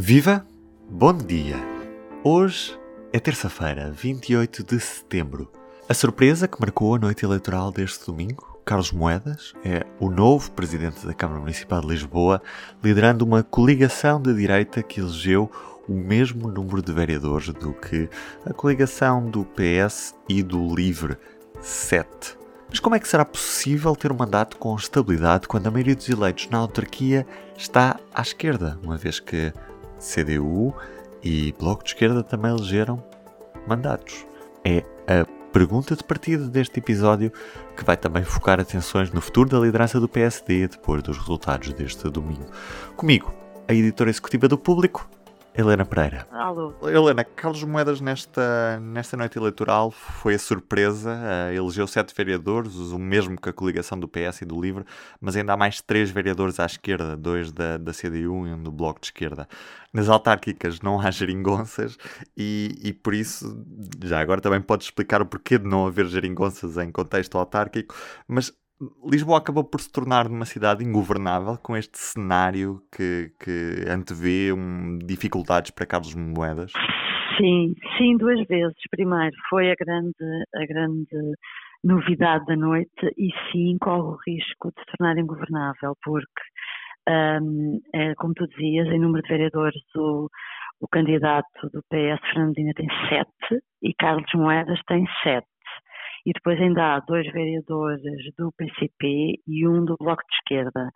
Viva! Bom dia! Hoje é terça-feira, 28 de setembro. A surpresa que marcou a noite eleitoral deste domingo, Carlos Moedas, é o novo presidente da Câmara Municipal de Lisboa, liderando uma coligação de direita que elegeu o mesmo número de vereadores do que a coligação do PS e do Livre, 7. Mas como é que será possível ter um mandato com estabilidade quando a maioria dos eleitos na autarquia está à esquerda, uma vez que CDU e Bloco de Esquerda também elegeram mandatos. É a pergunta de partida deste episódio que vai também focar atenções no futuro da liderança do PSD depois dos resultados deste domingo. Comigo, a editora executiva do Público, Helena Pereira. Alô. Helena, Carlos Moedas nesta, nesta noite eleitoral foi a surpresa, uh, elegeu sete vereadores, o mesmo que a coligação do PS e do LIVRE, mas ainda há mais três vereadores à esquerda, dois da, da CDU e um do Bloco de Esquerda. Nas autárquicas não há geringonças e, e por isso, já agora também podes explicar o porquê de não haver geringonças em contexto autárquico, mas Lisboa acabou por se tornar uma cidade ingovernável com este cenário que, que antevê um, dificuldades para Carlos Moedas? Sim, sim, duas vezes. Primeiro, foi a grande, a grande novidade da noite e sim corre o risco de se tornar ingovernável, porque, um, é, como tu dizias, em número de vereadores, o, o candidato do PS, Fernando Medina, tem sete e Carlos Moedas tem sete e depois ainda há dois vereadores do PCP e um do Bloco de Esquerda.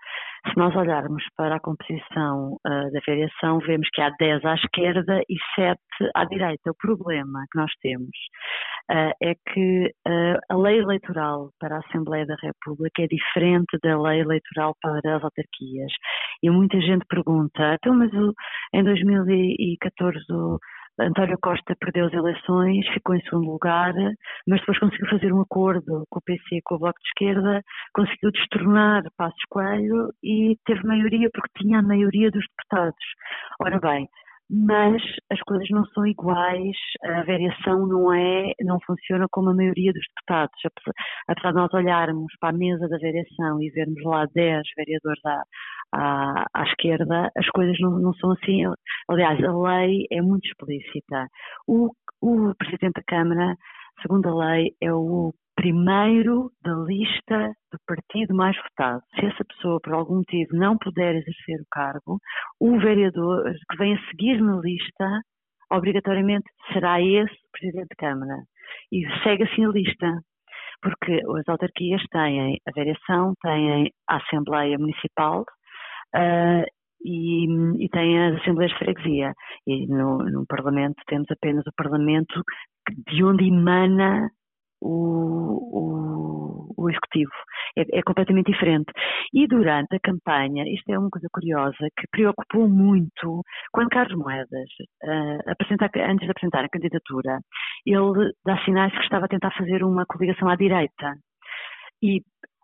Se nós olharmos para a composição uh, da variação, vemos que há 10 à esquerda e 7 à direita. O problema que nós temos uh, é que uh, a lei eleitoral para a Assembleia da República é diferente da lei eleitoral para as autarquias. E muita gente pergunta, então, mas o, em 2014 o António Costa perdeu as eleições, ficou em segundo lugar, mas depois conseguiu fazer um acordo com o PC com o Bloco de Esquerda, conseguiu destornar Passos Coelho e teve maioria porque tinha a maioria dos deputados. Ora bem, mas as coisas não são iguais, a variação não é, não funciona como a maioria dos deputados. Apesar de nós olharmos para a mesa da variação e vermos lá 10 vereadores à, à, à esquerda, as coisas não, não, são assim. Aliás, a lei é muito explícita. O, o Presidente da Câmara, segundo a lei, é o primeiro da lista do partido mais votado. Se essa pessoa, por algum motivo, não puder exercer o cargo, o vereador que vem a seguir na lista, obrigatoriamente será esse Presidente da Câmara. E segue assim a lista. Porque as autarquias têm a variação, têm a Assembleia Municipal, uh, e, e, tem as Assembleias de Freguesia. E no, no, Parlamento temos apenas o Parlamento de onde emana o, o, o Executivo. É, é, completamente diferente. E durante a campanha, isto é uma coisa curiosa, que preocupou muito, quando Carlos Moedas, uh, antes de apresentar a candidatura, ele dá sinais que estava a tentar fazer uma coligação à direita. E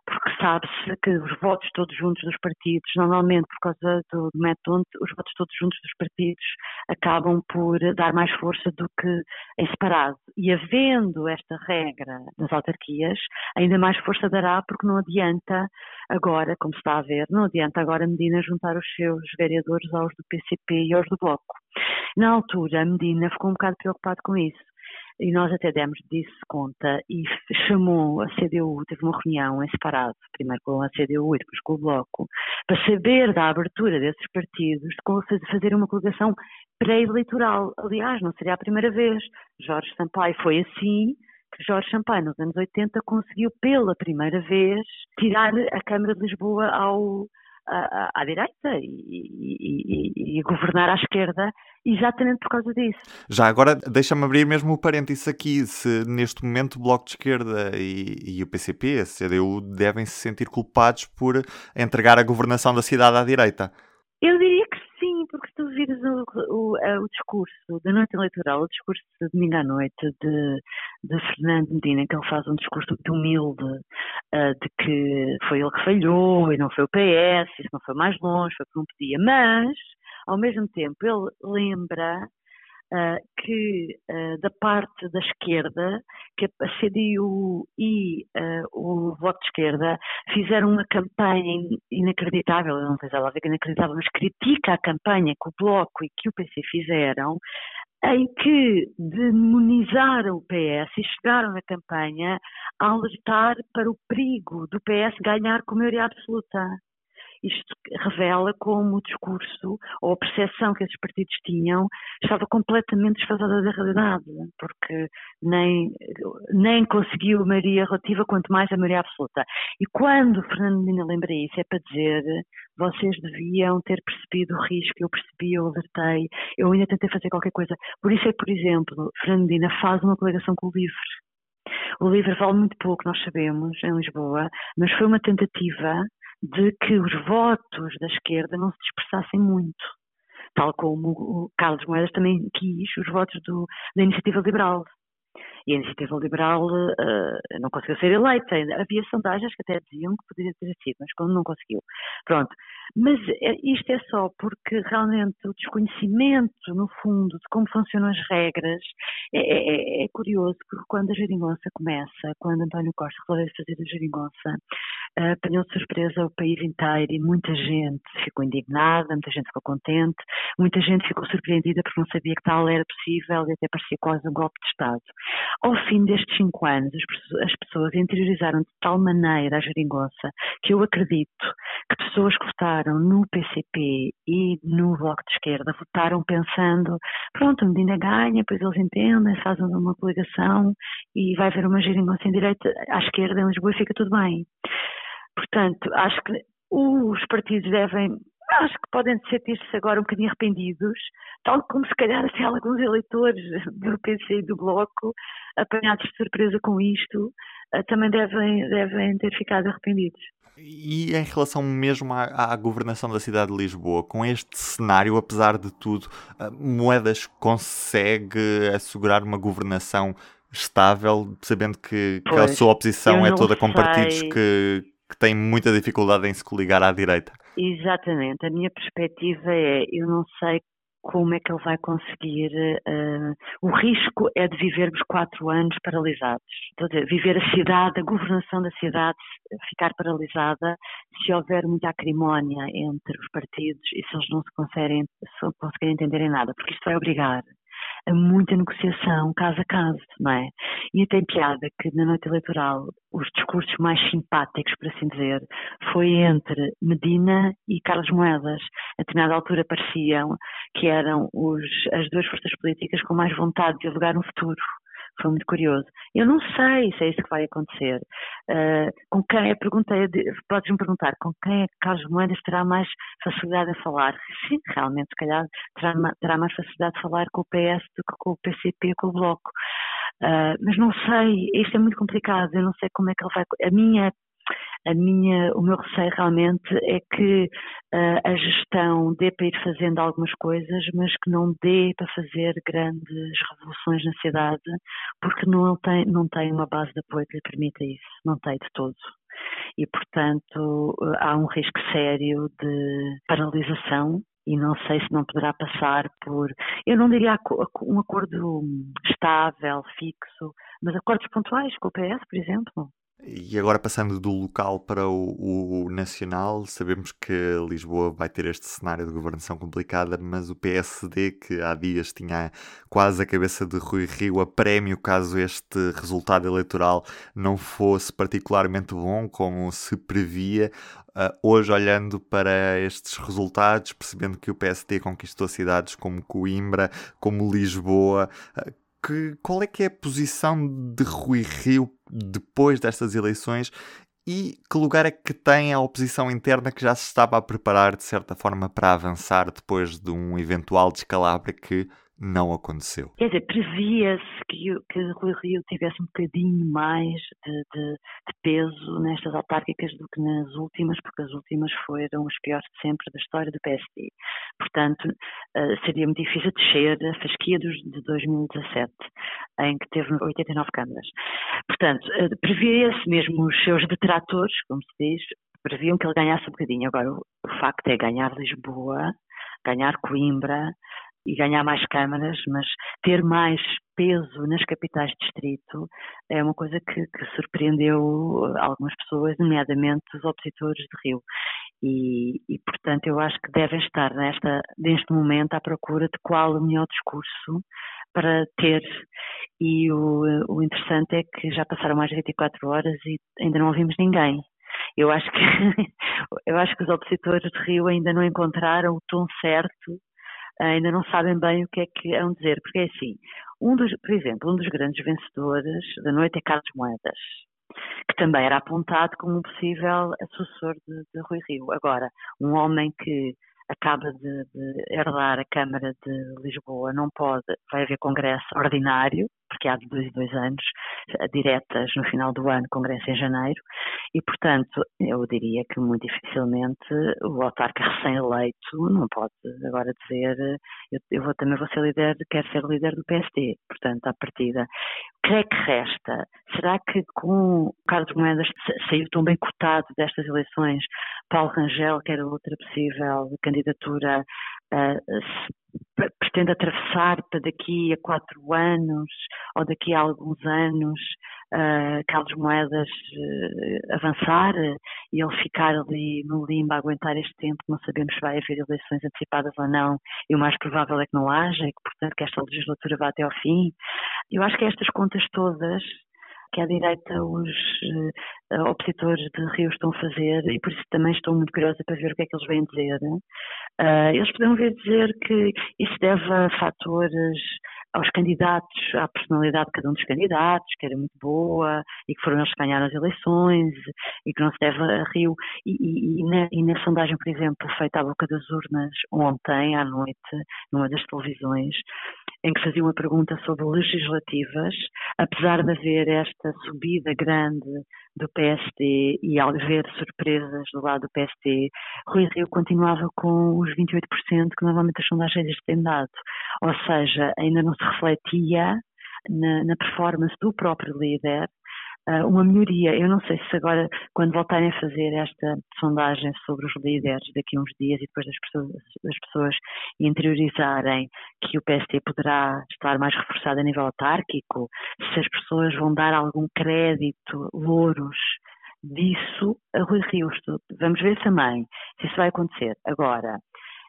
porque sabe-se que os votos todos juntos dos partidos, normalmente por causa do, do método, os votos todos juntos dos partidos acabam por dar mais força do que em separado. E havendo esta regra nas autarquias, ainda mais força dará, porque não adianta agora, como se está a ver, não adianta agora Medina juntar os seus vereadores aos do PCP e aos do Bloco. Na altura, a Medina ficou um bocado preocupado com isso e nós até demos disso conta e chamou a CDU, teve uma reunião em separado, primeiro com a CDU e depois com o Bloco, para saber da abertura desses partidos, de fazer uma coligação pré-eleitoral. Aliás, não seria a primeira vez. Jorge Sampaio foi assim, que Jorge Sampaio, nos anos 80, conseguiu pela primeira vez tirar a Câmara de Lisboa ao, à, à direita e, e, e, governar à esquerda exatamente por causa disso. Já agora, deixa-me abrir mesmo o parênteses aqui. Se neste momento o Bloco de Esquerda e, e o PCP, a CDU, devem se sentir culpados por entregar a governação da cidade à direita. Eu diria que sim, porque se tu vires o, o, o, discurso da noite eleitoral, o discurso de domingo à noite de, de Fernando Medina, que ele faz um discurso muito humilde, uh, de que foi ele que falhou e não foi o PS, isso não foi mais longe, foi porque não podia, mas, ao mesmo tempo, ele lembra uh, que uh, da parte da esquerda, que a CDU e Voto de Esquerda fizeram uma campanha inacreditável, não sei se ela vê que inacreditável, mas critica a campanha que o Bloco e que o PC fizeram, em que demonizaram o PS e chegaram na campanha a alertar para o perigo do PS ganhar com maioria absoluta. Isto revela como o discurso ou a percepção que esses partidos tinham estava completamente desfasada da realidade, porque nem, nem conseguiu maioria relativa, quanto mais a maioria absoluta. E quando Fernando lembra isso, é para dizer vocês deviam ter percebido o risco, eu percebi, eu alertei, eu ainda tentei fazer qualquer coisa. Por isso é, por exemplo, Fernando faz uma coligação com o LIVRE. O LIVRE vale muito pouco, nós sabemos, em Lisboa, mas foi uma tentativa de que os votos da esquerda não se dispersassem muito, tal como o Carlos Moedas também quis os votos do, da Iniciativa Liberal. E a Iniciativa Liberal uh, não conseguiu ser eleita. Havia sondagens que até diziam que poderia ter sido, mas como não conseguiu. Pronto. Mas é, isto é só porque realmente o desconhecimento, no fundo, de como funcionam as regras é, é, é curioso, porque quando a geringonça começa, quando António Costa resolveu fazer a geringonça, apanhou de surpresa o país inteiro e muita gente ficou indignada, muita gente ficou contente, muita gente ficou surpreendida porque não sabia que tal era possível e até parecia quase um golpe de Estado. Ao fim destes cinco anos, as pessoas interiorizaram de tal maneira a geringonça que eu acredito que pessoas que votaram no PCP e no Bloco de Esquerda votaram pensando, pronto, a Medina ganha, depois eles entendem, fazem uma coligação e vai haver uma geringonça em direita à esquerda em Lisboa e fica tudo bem. Portanto, acho que os partidos devem acho que podem sentir-se agora um bocadinho arrependidos, tal como se calhar assim, alguns eleitores do PC e do Bloco, apanhados de surpresa com isto, eh, também devem, devem ter ficado arrependidos. E em relação mesmo à, à, governação da cidade de Lisboa, com este cenário, apesar de tudo, eh, Moedas consegue assegurar uma governação estável, sabendo que, que a sua oposição é toda com partidos que, que têm muita dificuldade em se coligar à direita? Exatamente. A minha perspectiva é, eu não sei como é que ele vai conseguir. Uh, o risco é de vivermos quatro anos paralisados. Dizer, viver a cidade, a governação da cidade ficar paralisada se houver muita acrimónia entre os partidos e se eles não se conseguirem, se conseguirem entender em nada, porque isto vai obrigar muita negociação caso a caso, não é? E tem piada que na noite eleitoral os discursos mais simpáticos, por assim dizer, foi entre Medina e Carlos Moedas. A determinada altura pareciam que eram os, as duas forças políticas com mais vontade de dialogar no futuro foi muito curioso. Eu não sei se é isso que vai acontecer. Uh, com quem, a pergunta é, podes-me perguntar, com quem é que Carlos Moedas terá mais facilidade a falar? Sim, realmente, se calhar terá, terá mais facilidade de falar com o PS do que com o PCP, com o Bloco. Uh, mas não sei, isto é muito complicado, eu não sei como é que ele vai. A minha a minha, o meu receio realmente é que uh, a gestão dê para ir fazendo algumas coisas, mas que não dê para fazer grandes revoluções na cidade, porque não tem, não tem uma base de apoio que lhe permita isso, não tem de todo. E, portanto, uh, há um risco sério de paralisação e não sei se não poderá passar por, eu não diria um acordo estável, fixo, mas acordos pontuais com o PS, por exemplo. E agora passando do local para o, o, nacional, sabemos que Lisboa vai ter este cenário de governação complicada, mas o PSD, que há dias tinha quase a cabeça de Rui Rio a prémio caso este resultado eleitoral não fosse particularmente bom, como se previa, uh, hoje olhando para estes resultados, percebendo que o PSD conquistou cidades como Coimbra, como Lisboa, uh, que, qual é que é a posição de Rui Rio depois destas eleições e que lugar é que tem a oposição interna que já se estava a preparar de certa forma para avançar depois de um eventual descalabro que não aconteceu. Quer dizer, previa-se que, que Rui Rio tivesse um bocadinho mais de, de, de, peso nestas autárquicas do que nas últimas, porque as últimas foram os piores de sempre da história do PSD. Portanto, uh, seria muito difícil descer a fasquia dos, de 2017, em que teve 89 câmaras. Portanto, uh, previa-se mesmo os seus detratores, como se diz, previam que ele ganhasse um bocadinho. Agora, o facto é ganhar Lisboa, ganhar Coimbra, e ganhar mais câmaras, mas ter mais peso nas capitais de distrito é uma coisa que, que surpreendeu algumas pessoas, nomeadamente os opositores de Rio. E, e, portanto, eu acho que devem estar nesta, neste momento à procura de qual o melhor discurso para ter. E o, o interessante é que já passaram mais de 24 horas e ainda não ouvimos ninguém. Eu acho que eu acho que os opositores de Rio ainda não encontraram o tom certo, ainda não sabem bem o que é que vão dizer, porque é assim, um dos, por exemplo, um dos grandes vencedores da noite é Carlos Moedas, que também era apontado como um possível sucessor de, de Rui Rio. Agora, um homem que acaba de, de, herdar a Câmara de Lisboa, não pode, vai haver congresso ordinário, porque há de dois dois anos, diretas no final do ano, congresso em janeiro, e portanto eu diria que muito dificilmente o autarca recém-eleito não pode agora dizer eu, eu vou, também vou ser líder, quero ser líder do PSD, portanto à partida. O que é que resta? Será que com Carlos Moedas saiu tão bem cotado destas eleições, Paulo Rangel, que era outra possível candidatura, uh, pretende atravessar para daqui a quatro anos ou daqui a alguns anos uh, Carlos Moedas uh, avançar e ele ficar ali no limbo a aguentar este tempo, não sabemos se vai haver eleições antecipadas ou não, e o mais provável é que não haja, e que portanto que esta legislatura vá até ao fim. Eu acho que estas contas todas que à direita os uh, opositores de Rio estão a fazer e por isso também estou muito curiosa para ver o que é que eles vêm dizer. Uh, eles podem vir dizer que isso deve a fatores aos candidatos, à personalidade de cada um dos candidatos, que era muito boa e que foram eles que ganharam as eleições e que não se deve a Rio. E, e, e, na, e na sondagem, por exemplo, feita à boca das urnas ontem à noite, numa das televisões, em que fazia uma pergunta sobre legislativas, apesar de haver esta subida grande do PSD e ao haver surpresas do lado do PSD, Rui Rio continuava com os 28% que normalmente as sondagens têm dado. Ou seja, ainda não se refletia na, na performance do próprio líder uma melhoria. Eu não sei se agora, quando voltarem a fazer esta sondagem sobre os líderes daqui a uns dias e depois das pessoas, das pessoas interiorizarem que o PST poderá estar mais reforçado a nível autárquico, se as pessoas vão dar algum crédito, louros disso a Rui Rio. Vamos ver também se isso vai acontecer. Agora,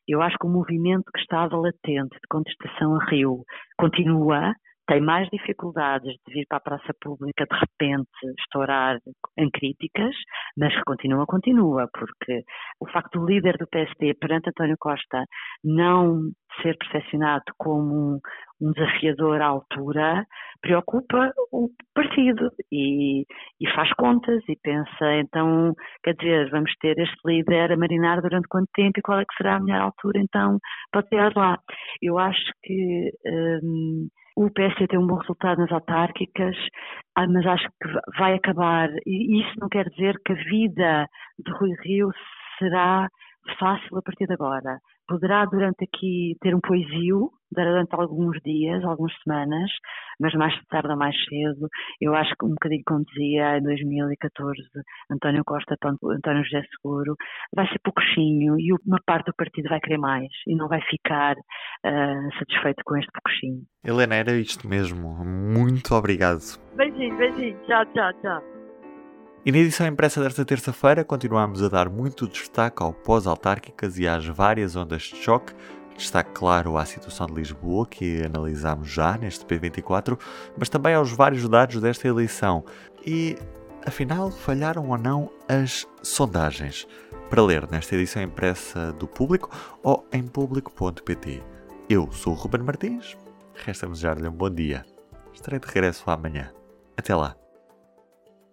eu acho que o movimento que estava latente de contestação a Rio continua, tem mais dificuldades de vir para a praça pública de repente estourar em críticas, mas que continua, continua, porque o facto do líder do PSD perante António Costa não ser percepcionado como um, desafiador à altura preocupa o partido e, e, faz contas e pensa, então, quer dizer, vamos ter este líder a marinar durante quanto tempo e qual é que será a melhor altura, então, para ter lá. Eu acho que hum, o PSD tem um bom resultado nas autárquicas, ah, mas acho que vai acabar, e isso não quer dizer que a vida de Rui Rio será fácil a partir de agora. Poderá durante aqui ter um poesio, durante alguns dias, algumas semanas, mas mais tarde ou mais cedo, eu acho que um bocadinho como dizia em 2014 António Costa, António José Seguro, vai ser pouquinho e uma parte do partido vai querer mais e não vai ficar uh, satisfeito com este pouquinho. Helena, era isto mesmo. Muito obrigado. Beijinho, beijinho. Tchau, tchau, tchau. E na edição impressa desta terça-feira continuamos a dar muito destaque ao pós-autárquicas e às várias ondas de choque. Destaque, claro, à situação de Lisboa, que analisamos já neste P24, mas também aos vários dados desta eleição. E, afinal, falharam ou não as sondagens? Para ler nesta edição impressa do Público ou em público.pt. Eu sou o Ruben Martins, resta-me desejar-lhe um bom dia. Estarei de regresso amanhã. Até lá.